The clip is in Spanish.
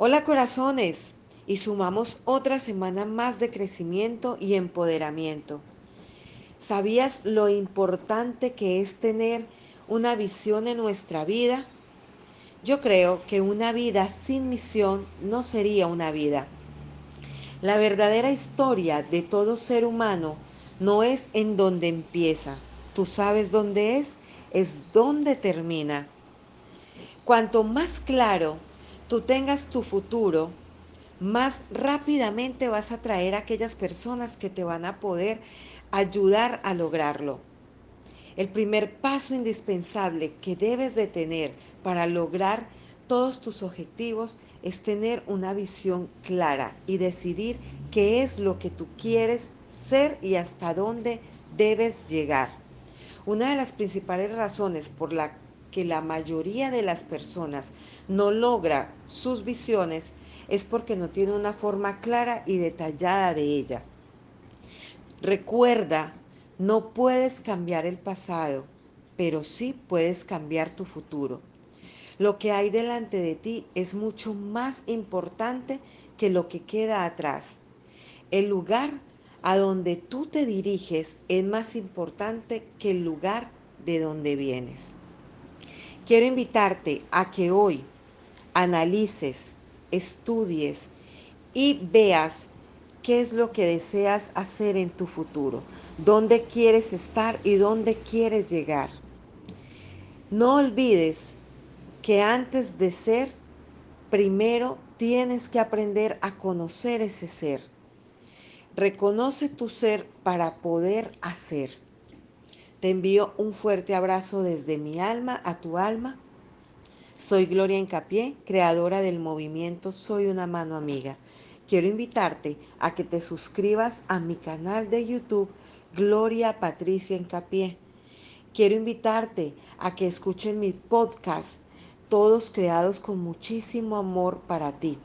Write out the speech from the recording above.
Hola corazones, y sumamos otra semana más de crecimiento y empoderamiento. ¿Sabías lo importante que es tener una visión en nuestra vida? Yo creo que una vida sin misión no sería una vida. La verdadera historia de todo ser humano no es en donde empieza. ¿Tú sabes dónde es? Es donde termina. Cuanto más claro tú tengas tu futuro, más rápidamente vas a traer a aquellas personas que te van a poder ayudar a lograrlo. El primer paso indispensable que debes de tener para lograr todos tus objetivos es tener una visión clara y decidir qué es lo que tú quieres ser y hasta dónde debes llegar. Una de las principales razones por la que la mayoría de las personas no logra sus visiones es porque no tiene una forma clara y detallada de ella. Recuerda, no puedes cambiar el pasado, pero sí puedes cambiar tu futuro. Lo que hay delante de ti es mucho más importante que lo que queda atrás. El lugar a donde tú te diriges es más importante que el lugar de donde vienes. Quiero invitarte a que hoy analices, estudies y veas qué es lo que deseas hacer en tu futuro, dónde quieres estar y dónde quieres llegar. No olvides que antes de ser, primero tienes que aprender a conocer ese ser. Reconoce tu ser para poder hacer. Te envío un fuerte abrazo desde mi alma a tu alma. Soy Gloria Encapié, creadora del movimiento Soy una mano amiga. Quiero invitarte a que te suscribas a mi canal de YouTube Gloria Patricia Encapié. Quiero invitarte a que escuchen mi podcast, todos creados con muchísimo amor para ti.